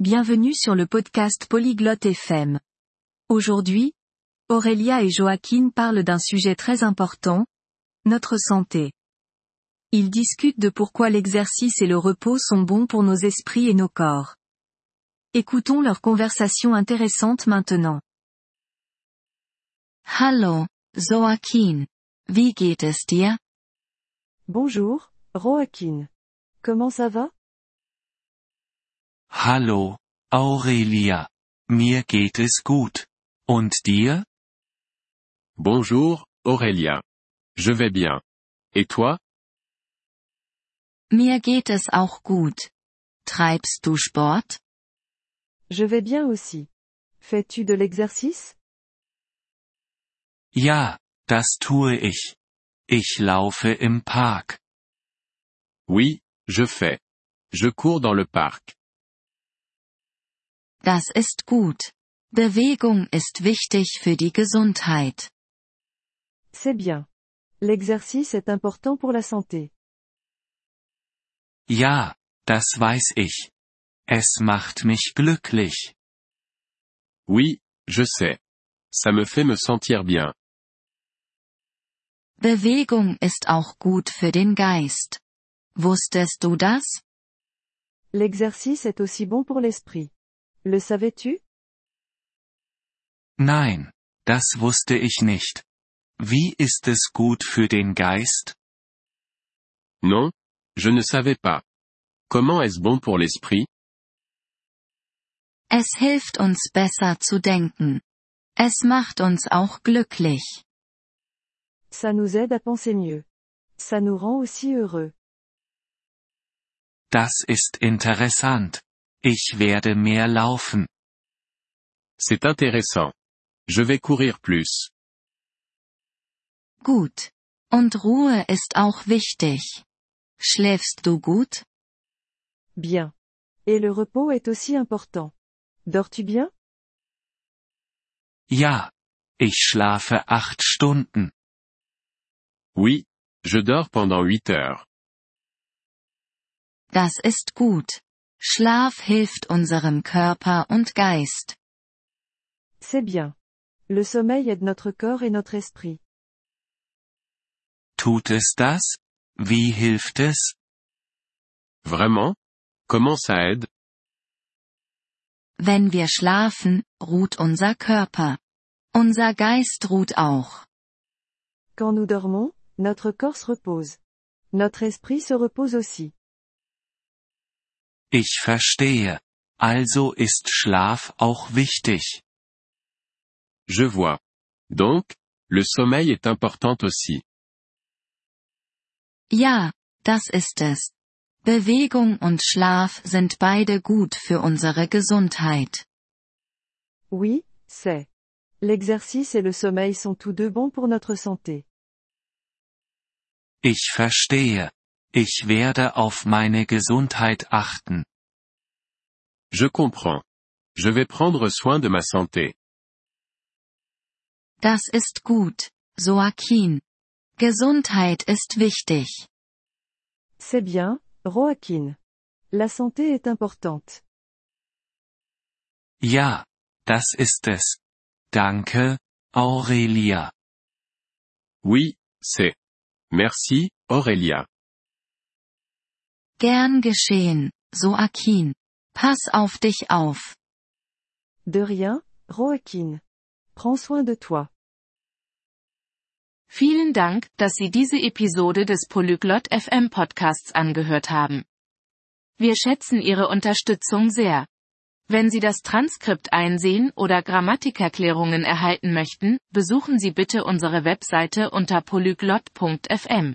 Bienvenue sur le podcast Polyglotte FM. Aujourd'hui, Aurélia et Joaquin parlent d'un sujet très important, notre santé. Ils discutent de pourquoi l'exercice et le repos sont bons pour nos esprits et nos corps. Écoutons leur conversation intéressante maintenant. Hallo, Joaquin. Wie geht es dir? Bonjour, Joaquin. Comment ça va? Hallo, Aurelia. Mir geht es gut. Und dir? Bonjour, Aurélia. Je vais bien. Et toi? Mir geht es auch gut. Treibst du Sport? Je vais bien aussi. Fais-tu de l'exercice? Ja, das tue ich. Ich laufe im Park. Oui, je fais. Je cours dans le parc. Das ist gut. Bewegung ist wichtig für die Gesundheit. C'est bien. L'exercice est important pour la santé. Ja, das weiß ich. Es macht mich glücklich. Oui, je sais. Ça me fait me sentir bien. Bewegung ist auch gut für den Geist. Wusstest du das? L'exercice est aussi bon pour l'esprit. Le savais-tu? Nein, das wusste ich nicht. Wie ist es gut für den Geist? Non? Je ne savais pas. Comment est-ce bon pour l'esprit? Es hilft uns besser zu denken. Es macht uns auch glücklich. Ça nous aide à penser mieux. Ça nous rend aussi heureux. Das ist interessant. Ich werde mehr laufen. C'est intéressant. Je vais courir plus. Gut. Und Ruhe ist auch wichtig. Schläfst du gut? Bien. Et le repos est aussi important. Dors-tu bien? Ja. Ich schlafe acht Stunden. Oui, je dors pendant huit heures. Das ist gut. Schlaf hilft unserem Körper und Geist. C'est bien. Le sommeil aide notre corps et notre esprit. Tut es das? Wie hilft es? Vraiment? Comment ça aide? Wenn wir schlafen, ruht unser Körper. Unser Geist ruht auch. Quand nous dormons, notre corps se repose. Notre esprit se repose aussi. Ich verstehe. Also ist Schlaf auch wichtig. Je vois. Donc, le sommeil est important aussi. Ja, das ist es. Bewegung und Schlaf sind beide gut für unsere Gesundheit. Oui, c'est. L'exercice et le sommeil sont tous deux bons pour notre santé. Ich verstehe. Ich werde auf meine Gesundheit achten. Je comprends. Je vais prendre soin de ma santé. Das ist gut, Joaquin. Gesundheit ist wichtig. C'est bien, Joaquin. La santé est importante. Ja, das ist es. Danke, Aurelia. Oui, c'est. Merci, Aurélia. Gern geschehen, Joaquin. Pass auf dich auf. De rien, Joaquin. Prends soin de toi. Vielen Dank, dass Sie diese Episode des Polyglot FM Podcasts angehört haben. Wir schätzen Ihre Unterstützung sehr. Wenn Sie das Transkript einsehen oder Grammatikerklärungen erhalten möchten, besuchen Sie bitte unsere Webseite unter polyglot.fm.